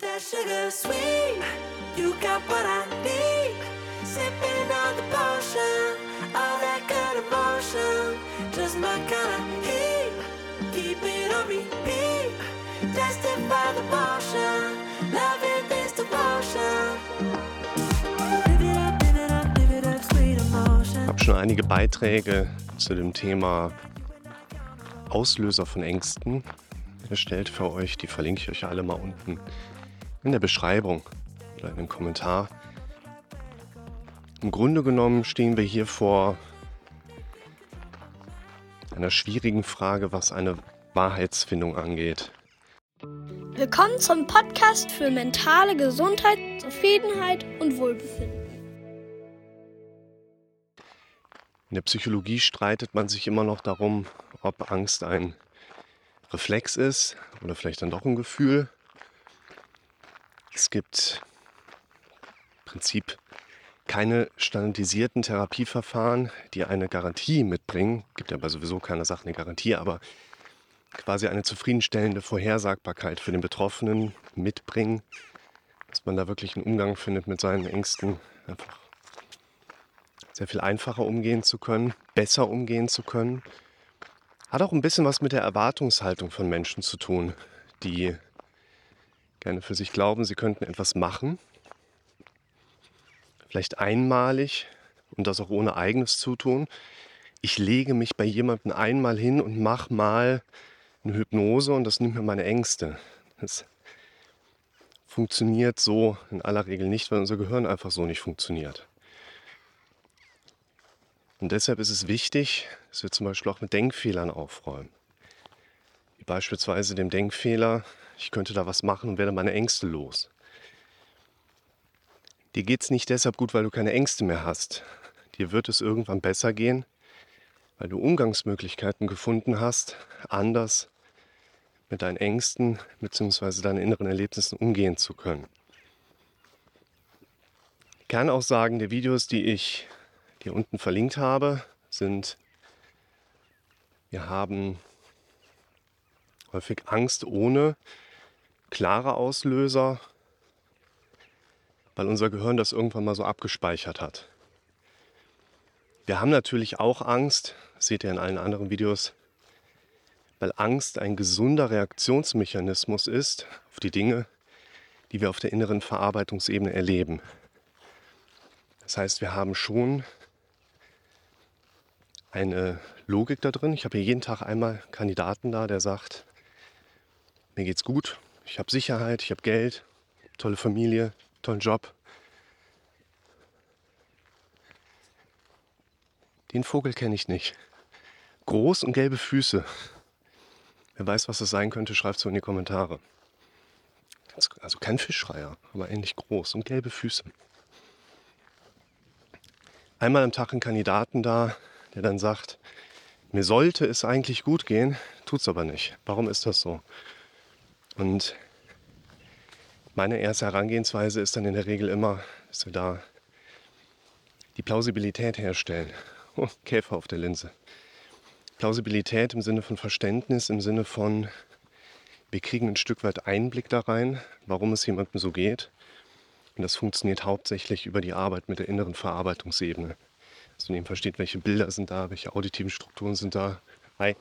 that sugar sweet. You got what I need. Sipping on the potion, all that good emotion. Just my kind of heat. Keep it on repeat. Tested by the potion. Loving this devotion. Habe schon einige Beiträge zu dem Thema Auslöser von Ängsten erstellt für euch. Die verlinke ich euch alle mal unten in der Beschreibung oder in dem Kommentar. Im Grunde genommen stehen wir hier vor einer schwierigen Frage, was eine Wahrheitsfindung angeht. Willkommen zum Podcast für mentale Gesundheit, Zufriedenheit und Wohlbefinden. In der Psychologie streitet man sich immer noch darum, ob Angst ein Reflex ist oder vielleicht dann doch ein Gefühl. Es gibt im Prinzip keine standardisierten Therapieverfahren, die eine Garantie mitbringen. Es gibt aber sowieso keine Sache eine Garantie, aber quasi eine zufriedenstellende Vorhersagbarkeit für den Betroffenen mitbringen, dass man da wirklich einen Umgang findet mit seinen Ängsten, einfach sehr viel einfacher umgehen zu können, besser umgehen zu können. Hat auch ein bisschen was mit der Erwartungshaltung von Menschen zu tun, die gerne für sich glauben, sie könnten etwas machen, vielleicht einmalig und das auch ohne eigenes Zutun. Ich lege mich bei jemandem einmal hin und mache mal eine Hypnose und das nimmt mir meine Ängste. Das funktioniert so in aller Regel nicht, weil unser Gehirn einfach so nicht funktioniert. Und deshalb ist es wichtig, dass wir zum Beispiel auch mit Denkfehlern aufräumen. Beispielsweise dem Denkfehler, ich könnte da was machen und werde meine Ängste los. Dir geht es nicht deshalb gut, weil du keine Ängste mehr hast. Dir wird es irgendwann besser gehen, weil du Umgangsmöglichkeiten gefunden hast, anders mit deinen Ängsten bzw. deinen inneren Erlebnissen umgehen zu können. Die Kernaussagen der Videos, die ich hier unten verlinkt habe, sind, wir haben häufig Angst ohne klare Auslöser, weil unser Gehirn das irgendwann mal so abgespeichert hat. Wir haben natürlich auch Angst, das seht ihr in allen anderen Videos, weil Angst ein gesunder Reaktionsmechanismus ist auf die Dinge, die wir auf der inneren Verarbeitungsebene erleben. Das heißt, wir haben schon eine Logik da drin. Ich habe hier jeden Tag einmal Kandidaten da, der sagt, mir geht's gut, ich habe Sicherheit, ich habe Geld, tolle Familie, tollen Job. Den Vogel kenne ich nicht. Groß und gelbe Füße. Wer weiß, was das sein könnte, schreibt es in die Kommentare. Also kein Fischschreier, aber ähnlich groß und gelbe Füße. Einmal am Tag ein Kandidaten da, der dann sagt, mir sollte es eigentlich gut gehen, tut es aber nicht. Warum ist das so? Und meine erste Herangehensweise ist dann in der Regel immer, dass wir da die Plausibilität herstellen. Oh, Käfer auf der Linse. Plausibilität im Sinne von Verständnis, im Sinne von, wir kriegen ein Stück weit Einblick da rein, warum es jemandem so geht. Und das funktioniert hauptsächlich über die Arbeit mit der inneren Verarbeitungsebene dass man eben versteht, welche Bilder sind da, welche auditiven Strukturen sind da. Hi.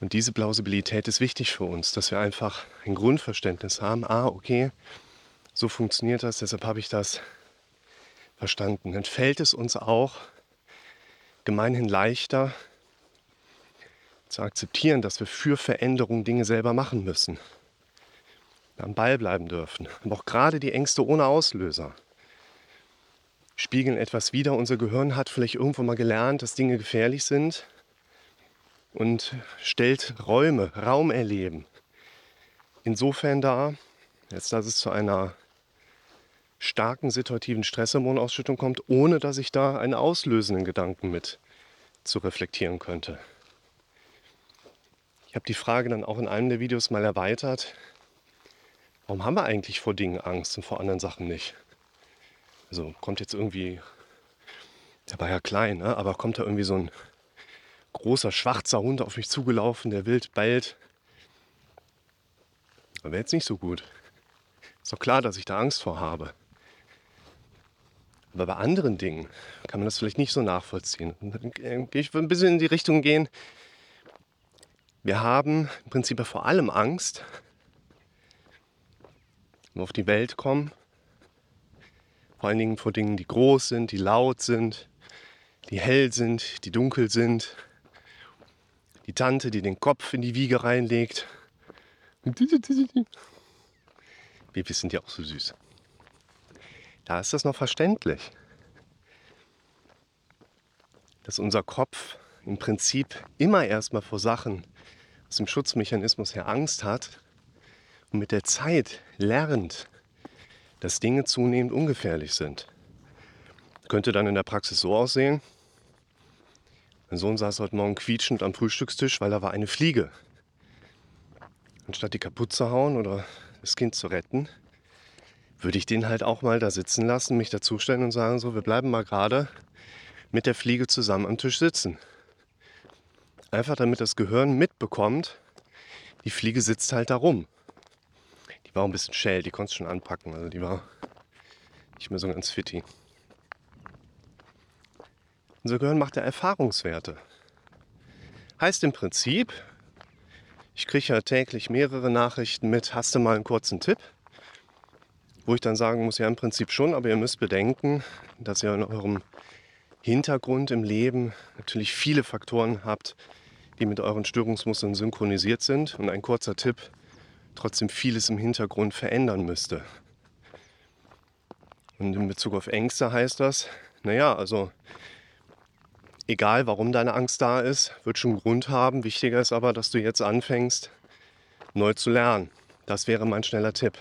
Und diese Plausibilität ist wichtig für uns, dass wir einfach ein Grundverständnis haben. Ah, okay, so funktioniert das, deshalb habe ich das verstanden. Dann fällt es uns auch gemeinhin leichter zu akzeptieren, dass wir für Veränderung Dinge selber machen müssen. Am Ball bleiben dürfen. Aber auch gerade die Ängste ohne Auslöser spiegeln etwas wider. Unser Gehirn hat vielleicht irgendwo mal gelernt, dass Dinge gefährlich sind und stellt Räume, Raumerleben insofern dar, als dass es zu einer starken situativen Stresshormonausschüttung kommt, ohne dass ich da einen auslösenden Gedanken mit zu reflektieren könnte. Ich habe die Frage dann auch in einem der Videos mal erweitert. Warum haben wir eigentlich vor Dingen Angst und vor anderen Sachen nicht? Also kommt jetzt irgendwie, der war ja klein, ne? aber kommt da irgendwie so ein großer schwarzer Hund auf mich zugelaufen, der wild bellt. Das wäre jetzt nicht so gut. Ist doch klar, dass ich da Angst vor habe. Aber bei anderen Dingen kann man das vielleicht nicht so nachvollziehen. Äh, ich ein bisschen in die Richtung gehen. Wir haben im Prinzip vor allem Angst, wenn wir auf die Welt kommen. Vor allen Dingen vor Dingen, die groß sind, die laut sind, die hell sind, die dunkel sind. Die Tante, die den Kopf in die Wiege reinlegt. Wir sind ja auch so süß. Da ist das noch verständlich, dass unser Kopf im Prinzip immer erstmal vor Sachen aus dem Schutzmechanismus her Angst hat und mit der Zeit lernt, dass Dinge zunehmend ungefährlich sind. Könnte dann in der Praxis so aussehen. Mein Sohn saß heute Morgen quietschend am Frühstückstisch, weil da war eine Fliege. Anstatt die kaputt zu hauen oder das Kind zu retten, würde ich den halt auch mal da sitzen lassen, mich dazustellen und sagen, so, wir bleiben mal gerade mit der Fliege zusammen am Tisch sitzen. Einfach damit das Gehirn mitbekommt, die Fliege sitzt halt da rum. Die war ein bisschen schäl, die konnte schon anpacken, also die war nicht mehr so ganz fitty. Unser Gehirn macht ja Erfahrungswerte. Heißt im Prinzip, ich kriege ja täglich mehrere Nachrichten mit, hast du mal einen kurzen Tipp? Wo ich dann sagen muss, ja im Prinzip schon, aber ihr müsst bedenken, dass ihr in eurem Hintergrund im Leben natürlich viele Faktoren habt, die mit euren Störungsmustern synchronisiert sind und ein kurzer Tipp trotzdem vieles im Hintergrund verändern müsste. Und in Bezug auf Ängste heißt das, naja, also egal warum deine Angst da ist, wird schon Grund haben. Wichtiger ist aber, dass du jetzt anfängst, neu zu lernen. Das wäre mein schneller Tipp.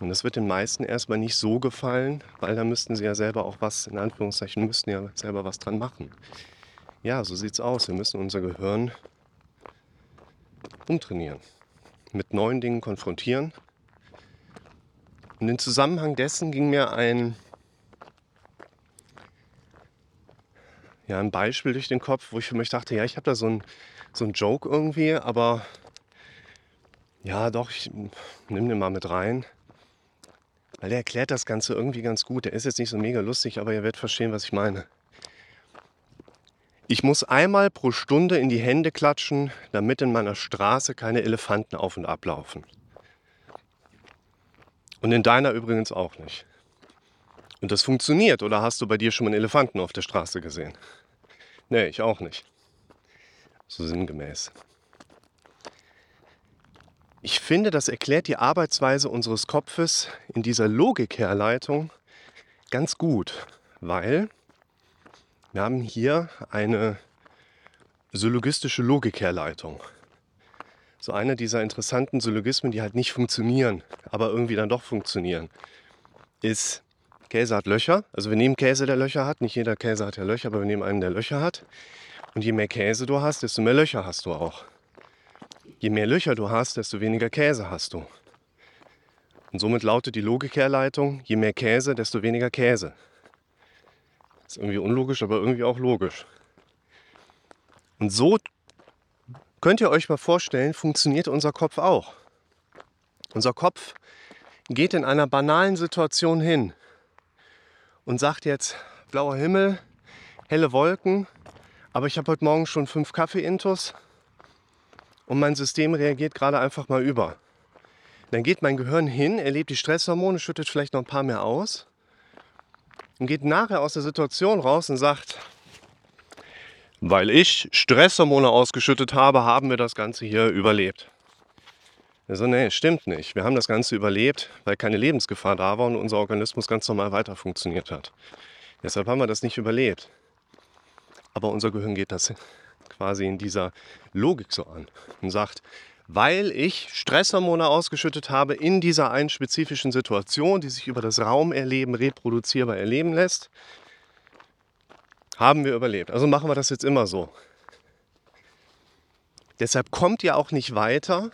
Und das wird den meisten erstmal nicht so gefallen, weil da müssten sie ja selber auch was, in Anführungszeichen, müssten ja selber was dran machen. Ja, so sieht's aus. Wir müssen unser Gehirn umtrainieren, mit neuen Dingen konfrontieren. Und im Zusammenhang dessen ging mir ein ja, ein Beispiel durch den Kopf, wo ich für mich dachte, ja, ich habe da so einen so Joke irgendwie, aber ja, doch, ich nehme den mal mit rein. Weil der erklärt das Ganze irgendwie ganz gut. Der ist jetzt nicht so mega lustig, aber ihr werdet verstehen, was ich meine. Ich muss einmal pro Stunde in die Hände klatschen, damit in meiner Straße keine Elefanten auf und ablaufen. Und in deiner übrigens auch nicht. Und das funktioniert. Oder hast du bei dir schon mal einen Elefanten auf der Straße gesehen? Nee, ich auch nicht. So sinngemäß. Ich finde, das erklärt die Arbeitsweise unseres Kopfes in dieser Logikherleitung ganz gut, weil wir haben hier eine syllogistische Logikherleitung. So eine dieser interessanten Syllogismen, die halt nicht funktionieren, aber irgendwie dann doch funktionieren, ist Käse hat Löcher. Also wir nehmen Käse, der Löcher hat. Nicht jeder Käse hat ja Löcher, aber wir nehmen einen, der Löcher hat. Und je mehr Käse du hast, desto mehr Löcher hast du auch. Je mehr Löcher du hast, desto weniger Käse hast du. Und somit lautet die Logikherleitung, je mehr Käse, desto weniger Käse. ist irgendwie unlogisch, aber irgendwie auch logisch. Und so könnt ihr euch mal vorstellen, funktioniert unser Kopf auch. Unser Kopf geht in einer banalen Situation hin und sagt jetzt blauer Himmel, helle Wolken, aber ich habe heute Morgen schon fünf Kaffee-Intus und mein System reagiert gerade einfach mal über. Dann geht mein Gehirn hin, erlebt die Stresshormone, schüttet vielleicht noch ein paar mehr aus und geht nachher aus der Situation raus und sagt, weil ich Stresshormone ausgeschüttet habe, haben wir das Ganze hier überlebt. Also nee, stimmt nicht. Wir haben das Ganze überlebt, weil keine Lebensgefahr da war und unser Organismus ganz normal weiter funktioniert hat. Deshalb haben wir das nicht überlebt. Aber unser Gehirn geht das quasi in dieser Logik so an und sagt, weil ich Stresshormone ausgeschüttet habe in dieser einen spezifischen Situation, die sich über das Raumerleben reproduzierbar erleben lässt, haben wir überlebt. Also machen wir das jetzt immer so. Deshalb kommt ihr auch nicht weiter,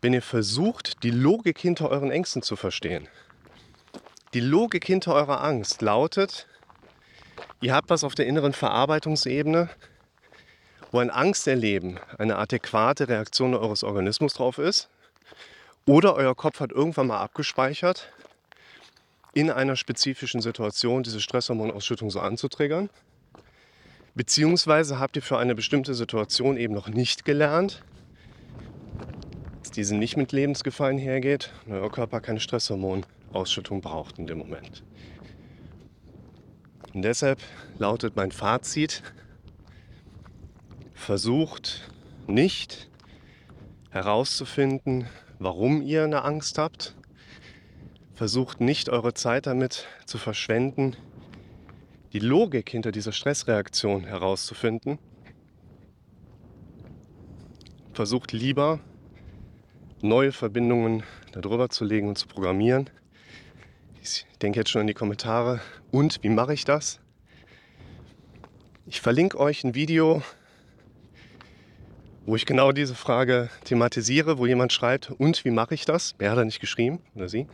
wenn ihr versucht, die Logik hinter euren Ängsten zu verstehen. Die Logik hinter eurer Angst lautet, ihr habt was auf der inneren Verarbeitungsebene wo ein Angsterleben eine adäquate Reaktion eures Organismus drauf ist. Oder euer Kopf hat irgendwann mal abgespeichert, in einer spezifischen Situation diese Stresshormonausschüttung so anzutriggern. Beziehungsweise habt ihr für eine bestimmte Situation eben noch nicht gelernt, diese nicht mit Lebensgefahr einhergeht und euer Körper keine Stresshormonausschüttung braucht in dem Moment. Und deshalb lautet mein Fazit, versucht nicht herauszufinden, warum ihr eine Angst habt. Versucht nicht eure Zeit damit zu verschwenden, die Logik hinter dieser Stressreaktion herauszufinden. Versucht lieber neue Verbindungen darüber zu legen und zu programmieren. Ich denke jetzt schon in die Kommentare. Und wie mache ich das? Ich verlinke euch ein Video, wo ich genau diese Frage thematisiere, wo jemand schreibt, und wie mache ich das? Wer hat er nicht geschrieben oder sie?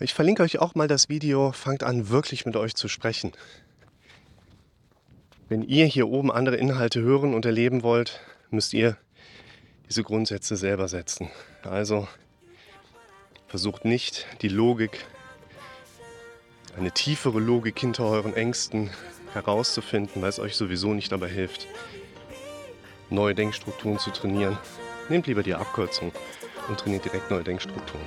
Ich verlinke euch auch mal das Video, fangt an wirklich mit euch zu sprechen. Wenn ihr hier oben andere Inhalte hören und erleben wollt, müsst ihr diese Grundsätze selber setzen. Also versucht nicht die Logik, eine tiefere Logik hinter euren Ängsten herauszufinden, weil es euch sowieso nicht dabei hilft, neue Denkstrukturen zu trainieren. Nehmt lieber die Abkürzung und trainiert direkt neue Denkstrukturen.